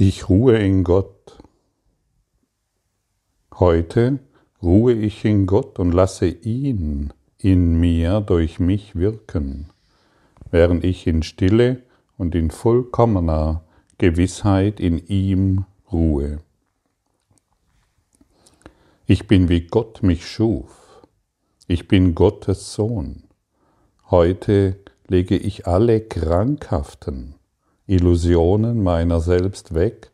Ich ruhe in Gott. Heute ruhe ich in Gott und lasse ihn in mir durch mich wirken, während ich in Stille und in vollkommener Gewissheit in ihm ruhe. Ich bin wie Gott mich schuf. Ich bin Gottes Sohn. Heute lege ich alle krankhaften, Illusionen meiner selbst weg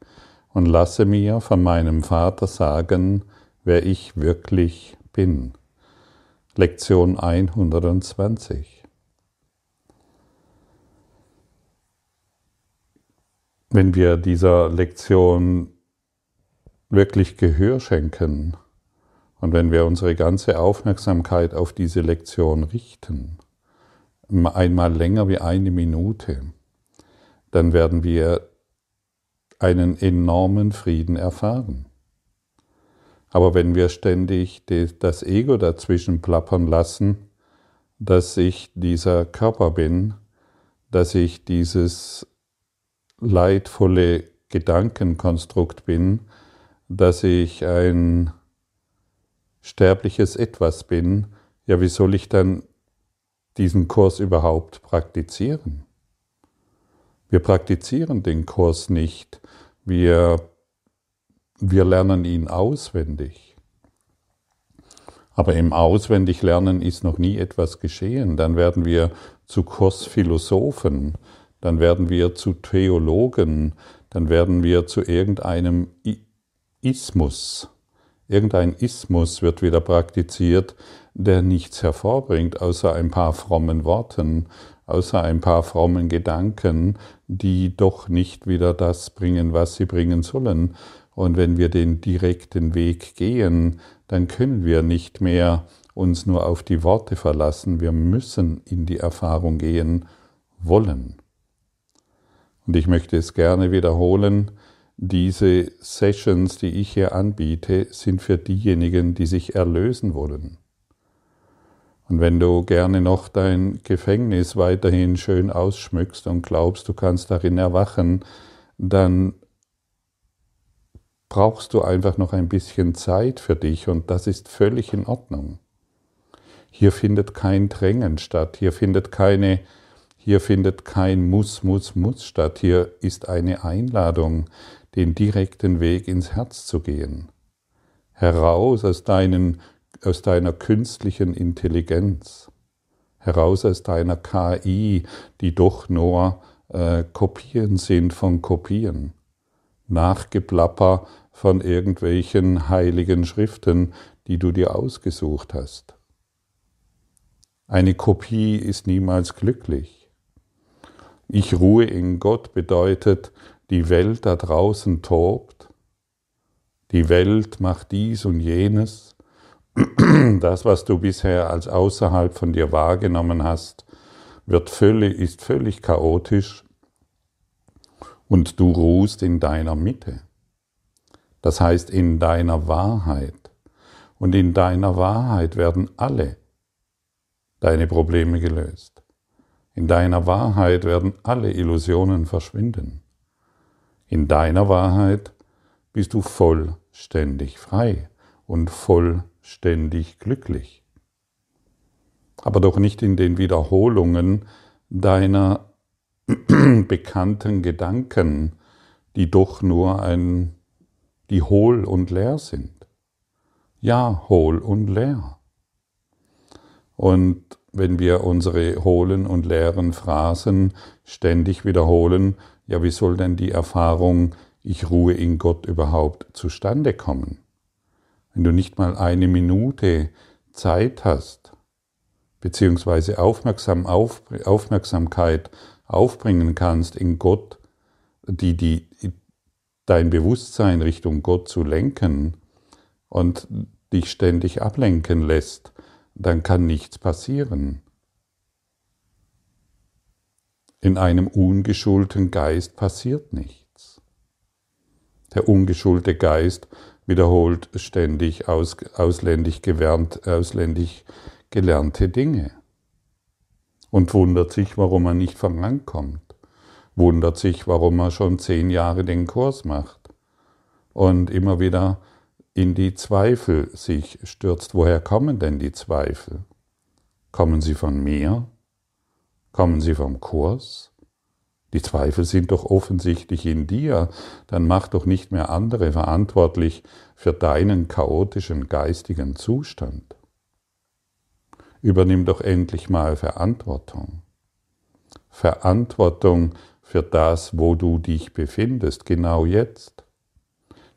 und lasse mir von meinem Vater sagen, wer ich wirklich bin. Lektion 120. Wenn wir dieser Lektion wirklich Gehör schenken und wenn wir unsere ganze Aufmerksamkeit auf diese Lektion richten, einmal länger wie eine Minute, dann werden wir einen enormen Frieden erfahren. Aber wenn wir ständig das Ego dazwischen plappern lassen, dass ich dieser Körper bin, dass ich dieses leidvolle Gedankenkonstrukt bin, dass ich ein sterbliches Etwas bin, ja, wie soll ich dann diesen Kurs überhaupt praktizieren? Wir praktizieren den Kurs nicht, wir, wir lernen ihn auswendig. Aber im Auswendiglernen ist noch nie etwas geschehen. Dann werden wir zu Kursphilosophen, dann werden wir zu Theologen, dann werden wir zu irgendeinem Ismus. Irgendein Ismus wird wieder praktiziert, der nichts hervorbringt, außer ein paar frommen Worten, außer ein paar frommen Gedanken, die doch nicht wieder das bringen, was sie bringen sollen. Und wenn wir den direkten Weg gehen, dann können wir nicht mehr uns nur auf die Worte verlassen, wir müssen in die Erfahrung gehen wollen. Und ich möchte es gerne wiederholen, diese Sessions, die ich hier anbiete, sind für diejenigen, die sich erlösen wollen. Und wenn du gerne noch dein Gefängnis weiterhin schön ausschmückst und glaubst, du kannst darin erwachen, dann brauchst du einfach noch ein bisschen Zeit für dich und das ist völlig in Ordnung. Hier findet kein Drängen statt, hier findet keine hier findet kein Muss, Muss, Muss statt, hier ist eine Einladung, den direkten Weg ins Herz zu gehen. Heraus aus deinen aus deiner künstlichen Intelligenz, heraus aus deiner KI, die doch nur äh, Kopien sind von Kopien, Nachgeplapper von irgendwelchen heiligen Schriften, die du dir ausgesucht hast. Eine Kopie ist niemals glücklich. Ich ruhe in Gott bedeutet, die Welt da draußen tobt, die Welt macht dies und jenes, das, was du bisher als außerhalb von dir wahrgenommen hast, wird völlig, ist völlig chaotisch und du ruhst in deiner Mitte. Das heißt in deiner Wahrheit. Und in deiner Wahrheit werden alle deine Probleme gelöst. In deiner Wahrheit werden alle Illusionen verschwinden. In deiner Wahrheit bist du vollständig frei und vollständig ständig glücklich. Aber doch nicht in den Wiederholungen deiner bekannten Gedanken, die doch nur ein, die hohl und leer sind. Ja, hohl und leer. Und wenn wir unsere hohlen und leeren Phrasen ständig wiederholen, ja, wie soll denn die Erfahrung, ich ruhe in Gott überhaupt zustande kommen? Wenn du nicht mal eine Minute Zeit hast, beziehungsweise aufmerksam auf, Aufmerksamkeit aufbringen kannst in Gott, die, die dein Bewusstsein Richtung Gott zu lenken und dich ständig ablenken lässt, dann kann nichts passieren. In einem ungeschulten Geist passiert nichts. Der ungeschulte Geist wiederholt ständig aus, ausländisch, gewärmt, ausländisch gelernte Dinge und wundert sich, warum man nicht vorankommt, wundert sich, warum er schon zehn Jahre den Kurs macht und immer wieder in die Zweifel sich stürzt. Woher kommen denn die Zweifel? Kommen sie von mir? Kommen sie vom Kurs? Die Zweifel sind doch offensichtlich in dir, dann mach doch nicht mehr andere verantwortlich für deinen chaotischen geistigen Zustand. Übernimm doch endlich mal Verantwortung. Verantwortung für das, wo du dich befindest, genau jetzt.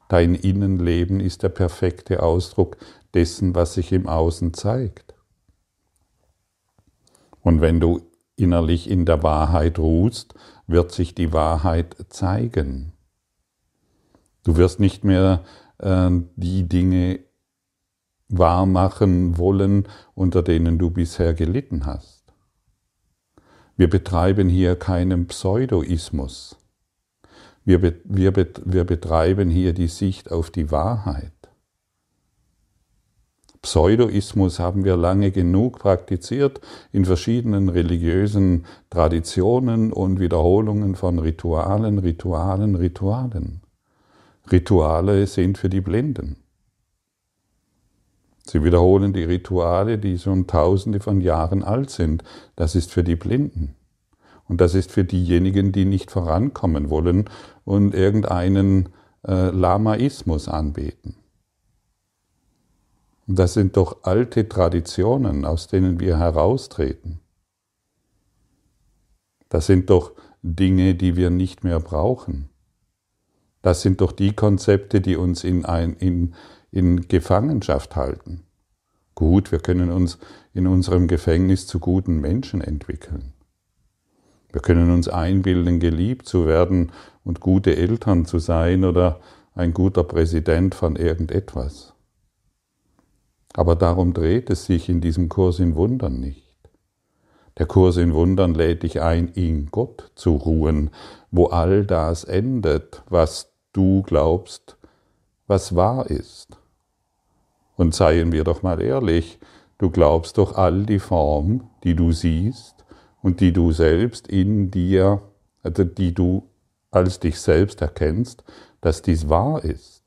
Dein Innenleben ist der perfekte Ausdruck dessen, was sich im Außen zeigt. Und wenn du innerlich in der Wahrheit ruhst, wird sich die Wahrheit zeigen. Du wirst nicht mehr äh, die Dinge wahrmachen wollen, unter denen du bisher gelitten hast. Wir betreiben hier keinen Pseudoismus. Wir, wir, wir betreiben hier die Sicht auf die Wahrheit. Pseudoismus haben wir lange genug praktiziert in verschiedenen religiösen Traditionen und Wiederholungen von Ritualen, Ritualen, Ritualen. Rituale sind für die Blinden. Sie wiederholen die Rituale, die schon tausende von Jahren alt sind. Das ist für die Blinden. Und das ist für diejenigen, die nicht vorankommen wollen und irgendeinen äh, Lamaismus anbeten. Das sind doch alte Traditionen, aus denen wir heraustreten. Das sind doch Dinge, die wir nicht mehr brauchen. Das sind doch die Konzepte, die uns in, ein, in, in Gefangenschaft halten. Gut, wir können uns in unserem Gefängnis zu guten Menschen entwickeln. Wir können uns einbilden, geliebt zu werden und gute Eltern zu sein oder ein guter Präsident von irgendetwas. Aber darum dreht es sich in diesem Kurs in Wundern nicht. Der Kurs in Wundern lädt dich ein, in Gott zu ruhen, wo all das endet, was du glaubst, was wahr ist. Und seien wir doch mal ehrlich, du glaubst doch all die Form, die du siehst und die du selbst in dir, also die du als dich selbst erkennst, dass dies wahr ist.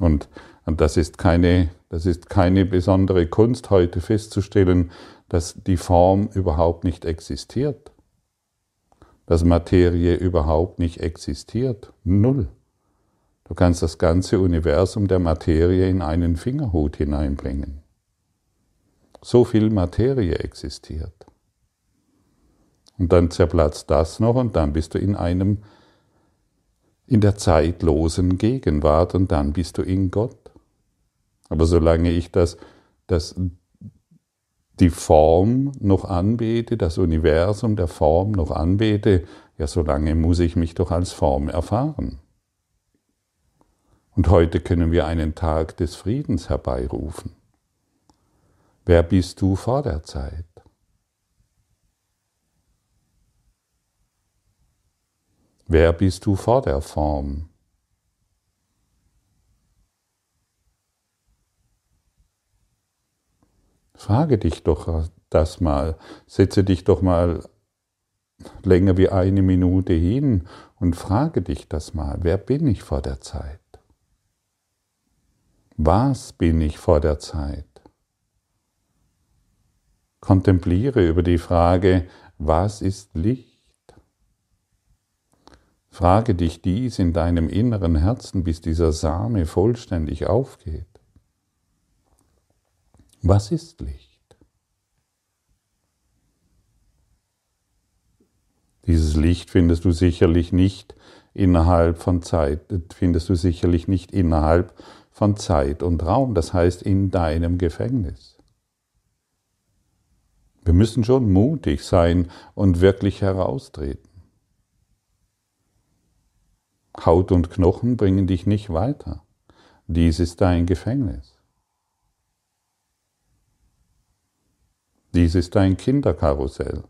Und und das ist keine, das ist keine besondere Kunst heute festzustellen, dass die Form überhaupt nicht existiert. Dass Materie überhaupt nicht existiert. Null. Du kannst das ganze Universum der Materie in einen Fingerhut hineinbringen. So viel Materie existiert. Und dann zerplatzt das noch und dann bist du in einem, in der zeitlosen Gegenwart und dann bist du in Gott. Aber solange ich das, das, die Form noch anbete, das Universum der Form noch anbete, ja, solange muss ich mich doch als Form erfahren. Und heute können wir einen Tag des Friedens herbeirufen. Wer bist du vor der Zeit? Wer bist du vor der Form? Frage dich doch das mal, setze dich doch mal länger wie eine Minute hin und frage dich das mal, wer bin ich vor der Zeit? Was bin ich vor der Zeit? Kontempliere über die Frage, was ist Licht? Frage dich dies in deinem inneren Herzen, bis dieser Same vollständig aufgeht. Was ist Licht? Dieses Licht findest du sicherlich nicht innerhalb von Zeit, findest du sicherlich nicht innerhalb von Zeit und Raum, das heißt in deinem Gefängnis. Wir müssen schon mutig sein und wirklich heraustreten. Haut und Knochen bringen dich nicht weiter. Dies ist dein Gefängnis. Dies ist ein Kinderkarussell,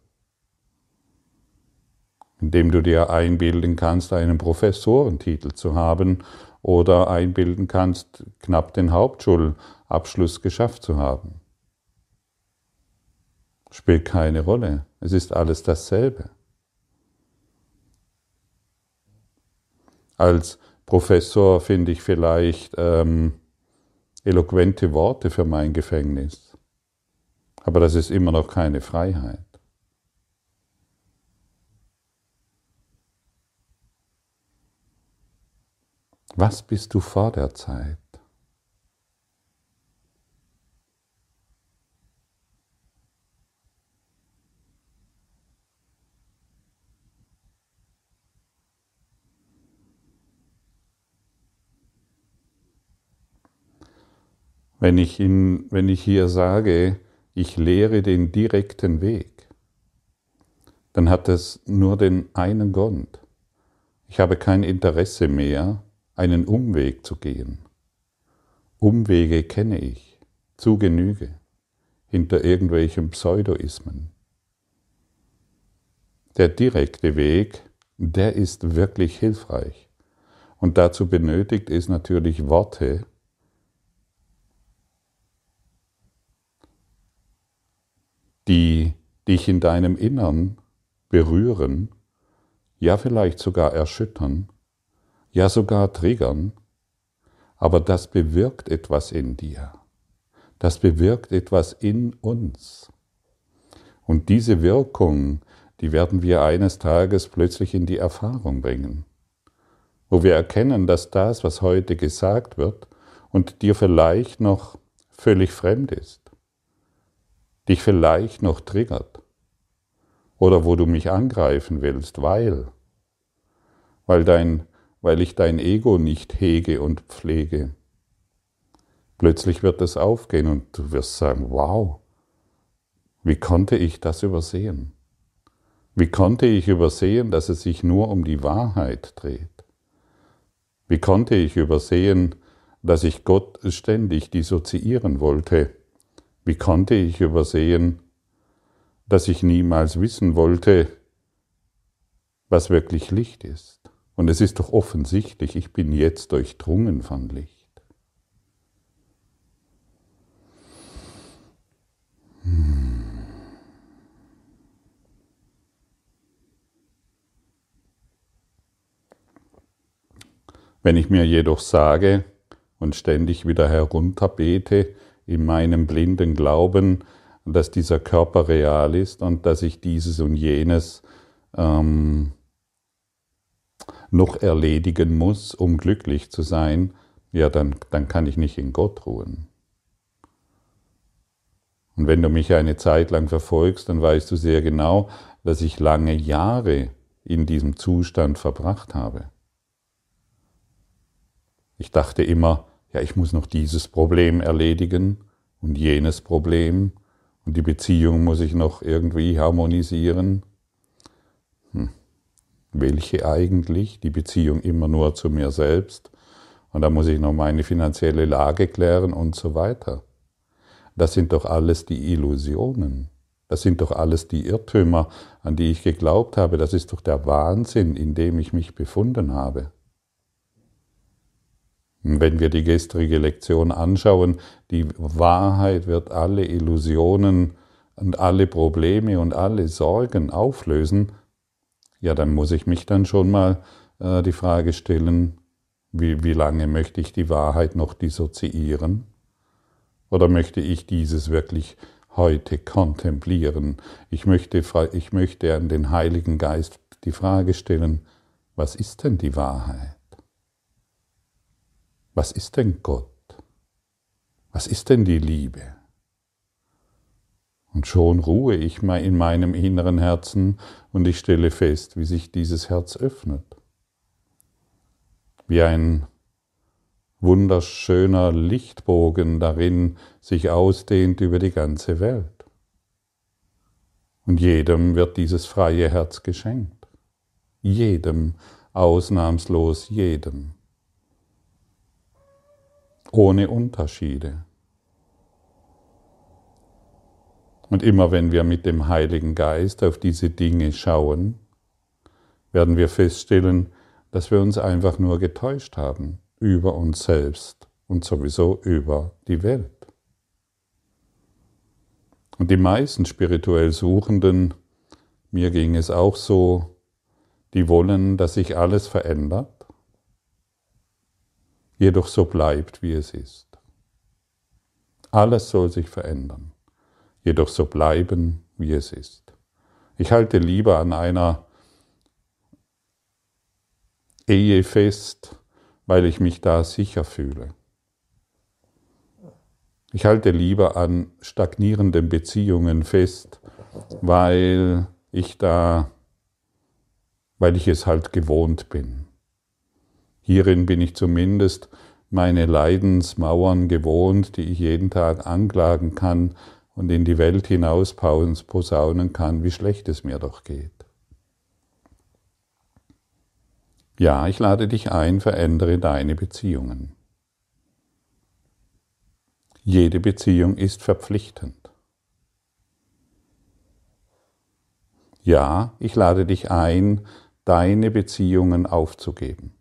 in dem du dir einbilden kannst, einen Professorentitel zu haben oder einbilden kannst, knapp den Hauptschulabschluss geschafft zu haben. Spielt keine Rolle, es ist alles dasselbe. Als Professor finde ich vielleicht ähm, eloquente Worte für mein Gefängnis. Aber das ist immer noch keine Freiheit. Was bist du vor der Zeit? Wenn ich, in, wenn ich hier sage, ich lehre den direkten Weg, dann hat es nur den einen Grund. Ich habe kein Interesse mehr, einen Umweg zu gehen. Umwege kenne ich zu Genüge hinter irgendwelchen Pseudoismen. Der direkte Weg, der ist wirklich hilfreich. Und dazu benötigt es natürlich Worte, die dich in deinem Innern berühren, ja vielleicht sogar erschüttern, ja sogar triggern, aber das bewirkt etwas in dir. Das bewirkt etwas in uns. Und diese Wirkung, die werden wir eines Tages plötzlich in die Erfahrung bringen, wo wir erkennen, dass das, was heute gesagt wird und dir vielleicht noch völlig fremd ist, dich vielleicht noch triggert oder wo du mich angreifen willst, weil, weil, dein, weil ich dein Ego nicht hege und pflege. Plötzlich wird es aufgehen und du wirst sagen, wow, wie konnte ich das übersehen? Wie konnte ich übersehen, dass es sich nur um die Wahrheit dreht? Wie konnte ich übersehen, dass ich Gott ständig dissoziieren wollte wie konnte ich übersehen, dass ich niemals wissen wollte, was wirklich Licht ist? Und es ist doch offensichtlich, ich bin jetzt durchdrungen von Licht. Hm. Wenn ich mir jedoch sage und ständig wieder herunterbete, in meinem blinden Glauben, dass dieser Körper real ist und dass ich dieses und jenes ähm, noch erledigen muss, um glücklich zu sein, ja, dann, dann kann ich nicht in Gott ruhen. Und wenn du mich eine Zeit lang verfolgst, dann weißt du sehr genau, dass ich lange Jahre in diesem Zustand verbracht habe. Ich dachte immer, ja, ich muss noch dieses Problem erledigen und jenes Problem und die Beziehung muss ich noch irgendwie harmonisieren. Hm. Welche eigentlich? Die Beziehung immer nur zu mir selbst und da muss ich noch meine finanzielle Lage klären und so weiter. Das sind doch alles die Illusionen. Das sind doch alles die Irrtümer, an die ich geglaubt habe. Das ist doch der Wahnsinn, in dem ich mich befunden habe. Wenn wir die gestrige Lektion anschauen, die Wahrheit wird alle Illusionen und alle Probleme und alle Sorgen auflösen, ja, dann muss ich mich dann schon mal äh, die Frage stellen, wie, wie lange möchte ich die Wahrheit noch dissoziieren? Oder möchte ich dieses wirklich heute kontemplieren? Ich möchte, ich möchte an den Heiligen Geist die Frage stellen, was ist denn die Wahrheit? Was ist denn Gott? Was ist denn die Liebe? Und schon ruhe ich mal in meinem inneren Herzen und ich stelle fest, wie sich dieses Herz öffnet. Wie ein wunderschöner Lichtbogen darin sich ausdehnt über die ganze Welt. Und jedem wird dieses freie Herz geschenkt. Jedem, ausnahmslos jedem ohne Unterschiede. Und immer wenn wir mit dem Heiligen Geist auf diese Dinge schauen, werden wir feststellen, dass wir uns einfach nur getäuscht haben über uns selbst und sowieso über die Welt. Und die meisten spirituell Suchenden, mir ging es auch so, die wollen, dass sich alles verändert, jedoch so bleibt, wie es ist. Alles soll sich verändern, jedoch so bleiben, wie es ist. Ich halte lieber an einer Ehe fest, weil ich mich da sicher fühle. Ich halte lieber an stagnierenden Beziehungen fest, weil ich da, weil ich es halt gewohnt bin. Hierin bin ich zumindest meine Leidensmauern gewohnt, die ich jeden Tag anklagen kann und in die Welt hinaus posaunen kann, wie schlecht es mir doch geht. Ja, ich lade dich ein, verändere deine Beziehungen. Jede Beziehung ist verpflichtend. Ja, ich lade dich ein, deine Beziehungen aufzugeben.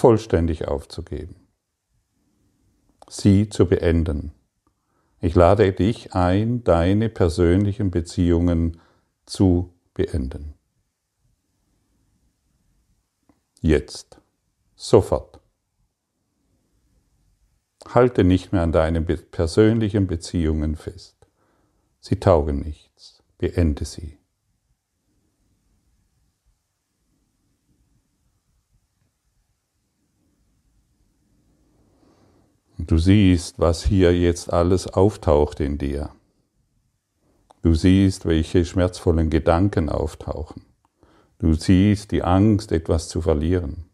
Vollständig aufzugeben. Sie zu beenden. Ich lade dich ein, deine persönlichen Beziehungen zu beenden. Jetzt, sofort. Halte nicht mehr an deinen persönlichen Beziehungen fest. Sie taugen nichts. Beende sie. Du siehst, was hier jetzt alles auftaucht in dir. Du siehst, welche schmerzvollen Gedanken auftauchen. Du siehst die Angst, etwas zu verlieren.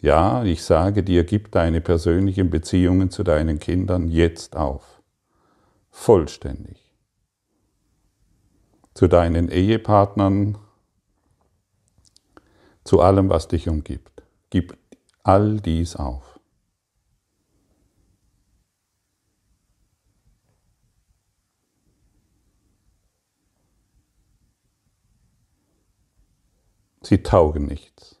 Ja, ich sage dir, gib deine persönlichen Beziehungen zu deinen Kindern jetzt auf. Vollständig. Zu deinen Ehepartnern, zu allem, was dich umgibt. Gib all dies auf. Sie taugen nichts.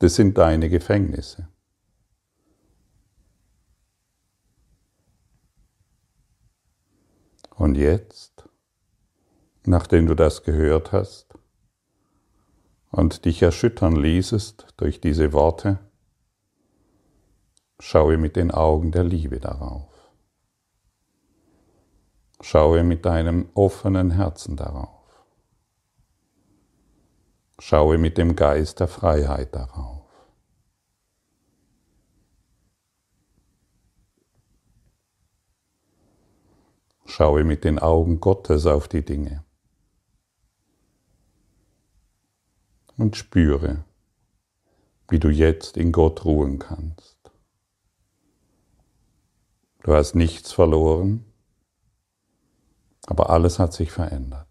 Das sind deine Gefängnisse. Und jetzt, nachdem du das gehört hast und dich erschüttern ließest durch diese Worte, schaue mit den Augen der Liebe darauf. Schaue mit deinem offenen Herzen darauf. Schaue mit dem Geist der Freiheit darauf. Schaue mit den Augen Gottes auf die Dinge und spüre, wie du jetzt in Gott ruhen kannst. Du hast nichts verloren, aber alles hat sich verändert.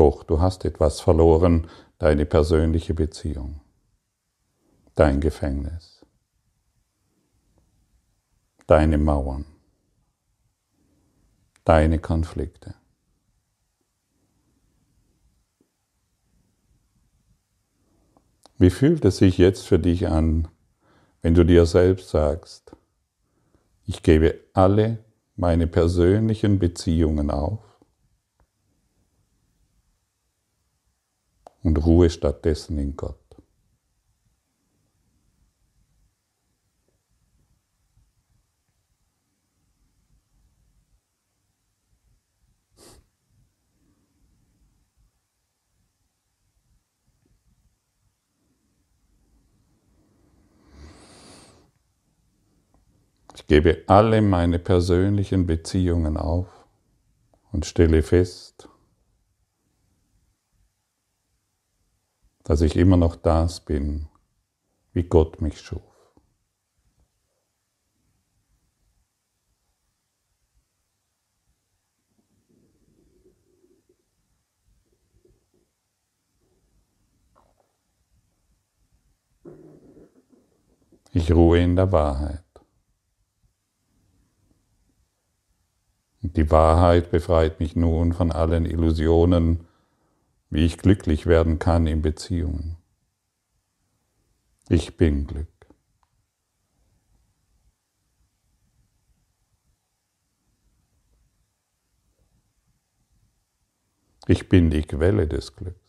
Doch du hast etwas verloren, deine persönliche Beziehung, dein Gefängnis, deine Mauern, deine Konflikte. Wie fühlt es sich jetzt für dich an, wenn du dir selbst sagst, ich gebe alle meine persönlichen Beziehungen auf und ruhe stattdessen in Gott. Ich gebe alle meine persönlichen Beziehungen auf und stelle fest, dass ich immer noch das bin, wie Gott mich schuf. Ich ruhe in der Wahrheit. Und die Wahrheit befreit mich nun von allen Illusionen, wie ich glücklich werden kann in Beziehungen. Ich bin Glück. Ich bin die Quelle des Glücks.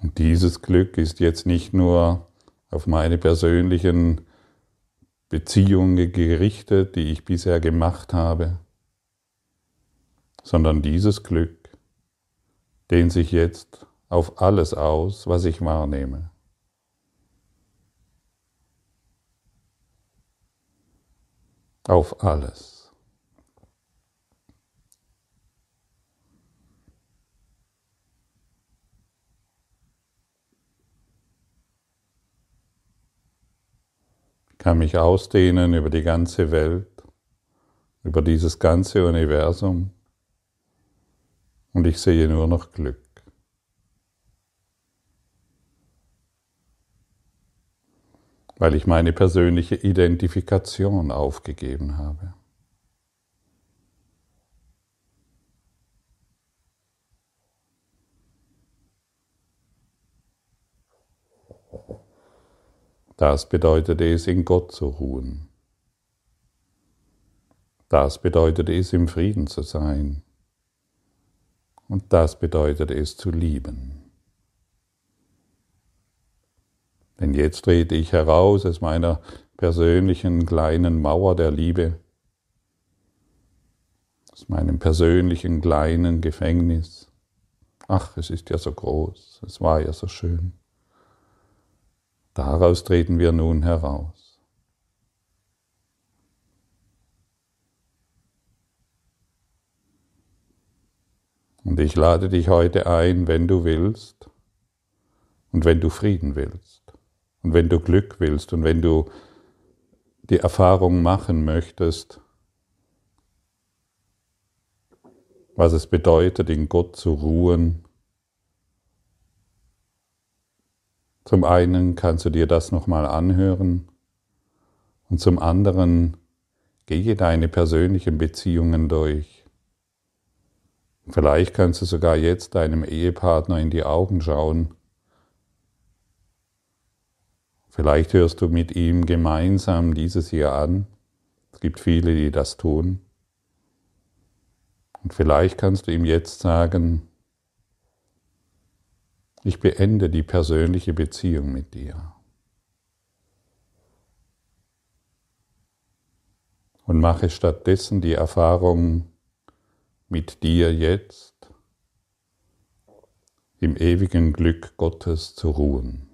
Und dieses Glück ist jetzt nicht nur auf meine persönlichen Beziehungen gerichtet, die ich bisher gemacht habe, sondern dieses Glück dehnt sich jetzt auf alles aus, was ich wahrnehme. Auf alles. Kann mich ausdehnen über die ganze Welt, über dieses ganze Universum und ich sehe nur noch Glück. Weil ich meine persönliche Identifikation aufgegeben habe. Das bedeutet es, in Gott zu ruhen. Das bedeutet es, im Frieden zu sein. Und das bedeutet es, zu lieben. Denn jetzt trete ich heraus aus meiner persönlichen kleinen Mauer der Liebe, aus meinem persönlichen kleinen Gefängnis. Ach, es ist ja so groß, es war ja so schön. Daraus treten wir nun heraus. Und ich lade dich heute ein, wenn du willst und wenn du Frieden willst und wenn du Glück willst und wenn du die Erfahrung machen möchtest, was es bedeutet, in Gott zu ruhen, Zum einen kannst du dir das nochmal anhören und zum anderen gehe deine persönlichen Beziehungen durch. Vielleicht kannst du sogar jetzt deinem Ehepartner in die Augen schauen. Vielleicht hörst du mit ihm gemeinsam dieses hier an. Es gibt viele, die das tun. Und vielleicht kannst du ihm jetzt sagen, ich beende die persönliche Beziehung mit dir. Und mache stattdessen die Erfahrung mit dir jetzt im ewigen Glück Gottes zu ruhen.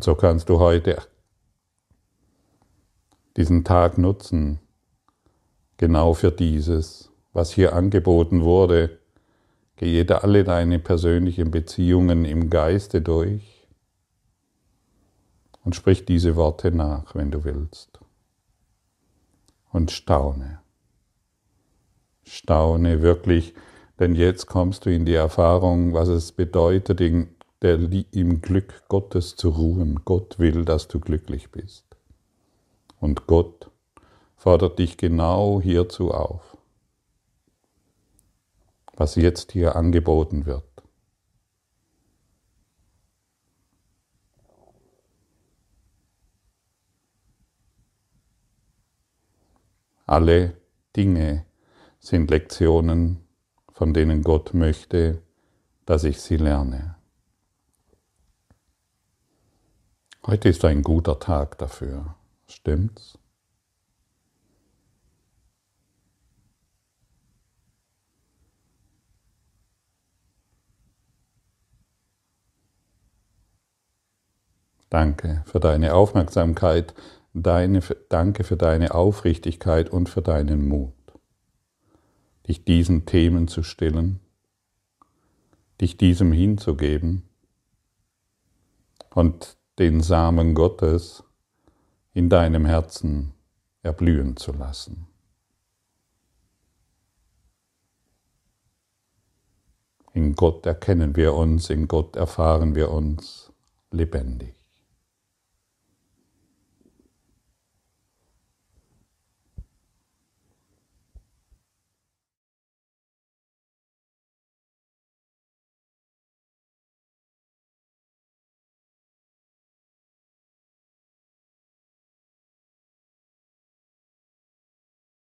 Und so kannst du heute diesen Tag nutzen, genau für dieses, was hier angeboten wurde. Gehe alle deine persönlichen Beziehungen im Geiste durch und sprich diese Worte nach, wenn du willst. Und staune. Staune wirklich, denn jetzt kommst du in die Erfahrung, was es bedeutet, der im Glück Gottes zu ruhen. Gott will, dass du glücklich bist. Und Gott fordert dich genau hierzu auf, was jetzt hier angeboten wird. Alle Dinge sind Lektionen, von denen Gott möchte, dass ich sie lerne. Heute ist ein guter Tag dafür. Stimmt's? Danke für deine Aufmerksamkeit, deine, danke für deine Aufrichtigkeit und für deinen Mut, dich diesen Themen zu stillen, dich diesem hinzugeben und den Samen Gottes in deinem Herzen erblühen zu lassen. In Gott erkennen wir uns, in Gott erfahren wir uns lebendig.